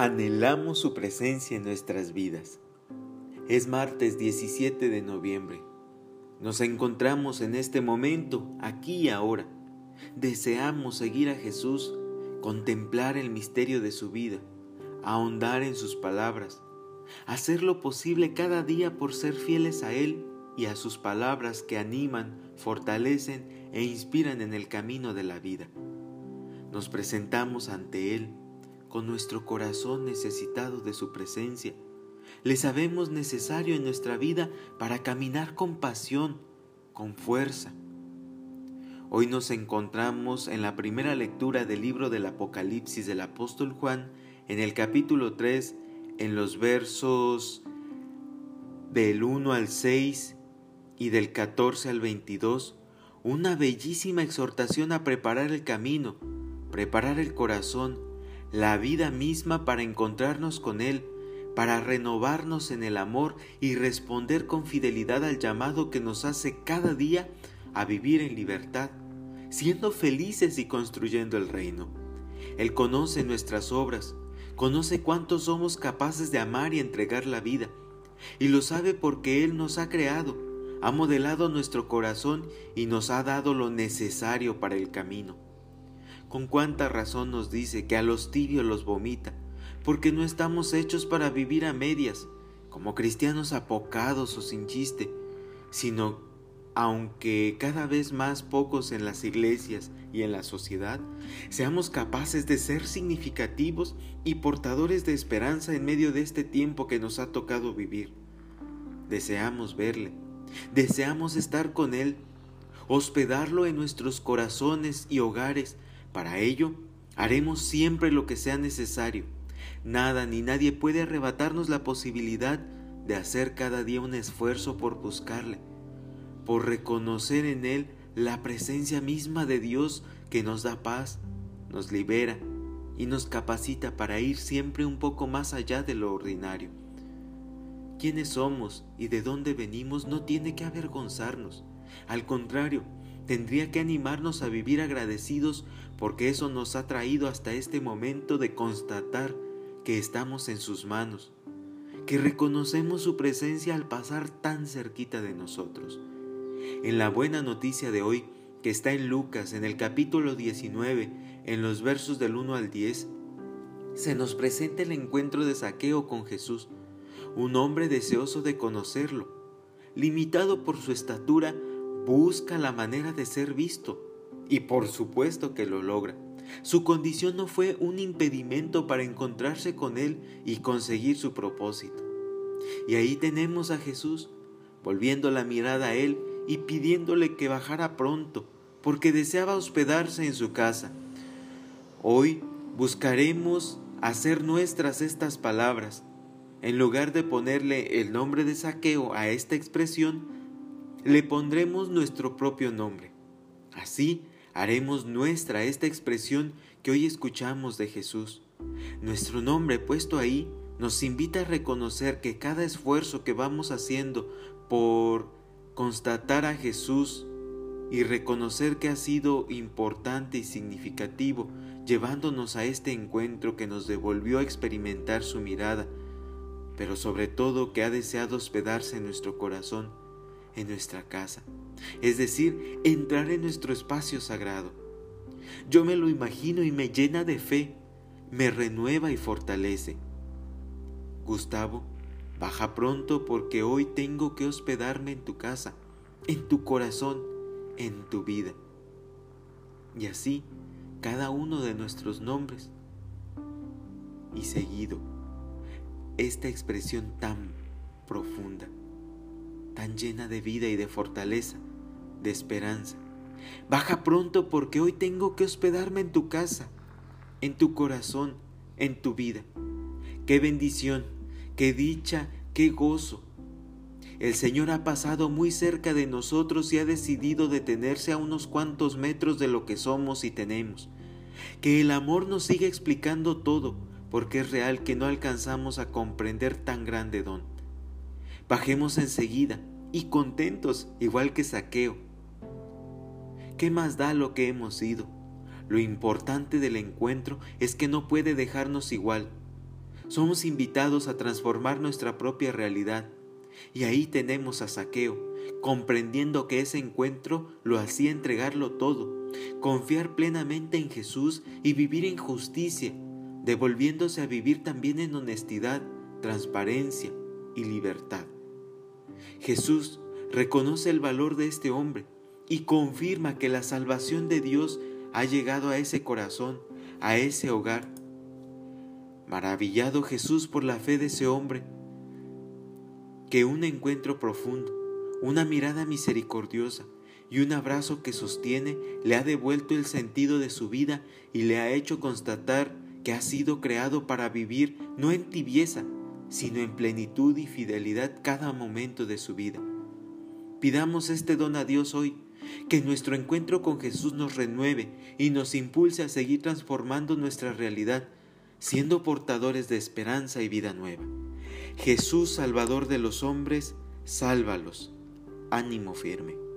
Anhelamos su presencia en nuestras vidas. Es martes 17 de noviembre. Nos encontramos en este momento, aquí y ahora. Deseamos seguir a Jesús, contemplar el misterio de su vida, ahondar en sus palabras, hacer lo posible cada día por ser fieles a Él y a sus palabras que animan, fortalecen e inspiran en el camino de la vida. Nos presentamos ante Él con nuestro corazón necesitado de su presencia. Le sabemos necesario en nuestra vida para caminar con pasión, con fuerza. Hoy nos encontramos en la primera lectura del libro del Apocalipsis del apóstol Juan, en el capítulo 3, en los versos del 1 al 6 y del 14 al 22, una bellísima exhortación a preparar el camino, preparar el corazón, la vida misma para encontrarnos con Él, para renovarnos en el amor y responder con fidelidad al llamado que nos hace cada día a vivir en libertad, siendo felices y construyendo el reino. Él conoce nuestras obras, conoce cuánto somos capaces de amar y entregar la vida, y lo sabe porque Él nos ha creado, ha modelado nuestro corazón y nos ha dado lo necesario para el camino. Con cuánta razón nos dice que a los tibios los vomita, porque no estamos hechos para vivir a medias, como cristianos apocados o sin chiste, sino aunque cada vez más pocos en las iglesias y en la sociedad, seamos capaces de ser significativos y portadores de esperanza en medio de este tiempo que nos ha tocado vivir. Deseamos verle, deseamos estar con Él, hospedarlo en nuestros corazones y hogares, para ello, haremos siempre lo que sea necesario. Nada ni nadie puede arrebatarnos la posibilidad de hacer cada día un esfuerzo por buscarle, por reconocer en Él la presencia misma de Dios que nos da paz, nos libera y nos capacita para ir siempre un poco más allá de lo ordinario. Quiénes somos y de dónde venimos no tiene que avergonzarnos. Al contrario, tendría que animarnos a vivir agradecidos porque eso nos ha traído hasta este momento de constatar que estamos en sus manos, que reconocemos su presencia al pasar tan cerquita de nosotros. En la buena noticia de hoy, que está en Lucas, en el capítulo 19, en los versos del 1 al 10, se nos presenta el encuentro de Saqueo con Jesús, un hombre deseoso de conocerlo. Limitado por su estatura, busca la manera de ser visto y por supuesto que lo logra. Su condición no fue un impedimento para encontrarse con Él y conseguir su propósito. Y ahí tenemos a Jesús, volviendo la mirada a Él y pidiéndole que bajara pronto, porque deseaba hospedarse en su casa. Hoy buscaremos hacer nuestras estas palabras. En lugar de ponerle el nombre de saqueo a esta expresión, le pondremos nuestro propio nombre. Así haremos nuestra esta expresión que hoy escuchamos de Jesús. Nuestro nombre puesto ahí nos invita a reconocer que cada esfuerzo que vamos haciendo por constatar a Jesús y reconocer que ha sido importante y significativo, llevándonos a este encuentro que nos devolvió a experimentar su mirada, pero sobre todo que ha deseado hospedarse en nuestro corazón, en nuestra casa, es decir, entrar en nuestro espacio sagrado. Yo me lo imagino y me llena de fe, me renueva y fortalece. Gustavo, baja pronto porque hoy tengo que hospedarme en tu casa, en tu corazón, en tu vida. Y así, cada uno de nuestros nombres. Y seguido, esta expresión tan profunda tan llena de vida y de fortaleza, de esperanza. Baja pronto porque hoy tengo que hospedarme en tu casa, en tu corazón, en tu vida. Qué bendición, qué dicha, qué gozo. El Señor ha pasado muy cerca de nosotros y ha decidido detenerse a unos cuantos metros de lo que somos y tenemos. Que el amor nos siga explicando todo, porque es real que no alcanzamos a comprender tan grande don. Bajemos enseguida y contentos, igual que saqueo. ¿Qué más da lo que hemos sido? Lo importante del encuentro es que no puede dejarnos igual. somos invitados a transformar nuestra propia realidad. Y ahí tenemos a Saqueo, comprendiendo que ese encuentro lo hacía entregarlo todo, confiar plenamente en Jesús y vivir en justicia, devolviéndose a vivir también en honestidad, transparencia y libertad. Jesús reconoce el valor de este hombre y confirma que la salvación de Dios ha llegado a ese corazón, a ese hogar. Maravillado Jesús por la fe de ese hombre, que un encuentro profundo, una mirada misericordiosa y un abrazo que sostiene le ha devuelto el sentido de su vida y le ha hecho constatar que ha sido creado para vivir no en tibieza, sino en plenitud y fidelidad cada momento de su vida. Pidamos este don a Dios hoy, que nuestro encuentro con Jesús nos renueve y nos impulse a seguir transformando nuestra realidad, siendo portadores de esperanza y vida nueva. Jesús, Salvador de los hombres, sálvalos. Ánimo firme.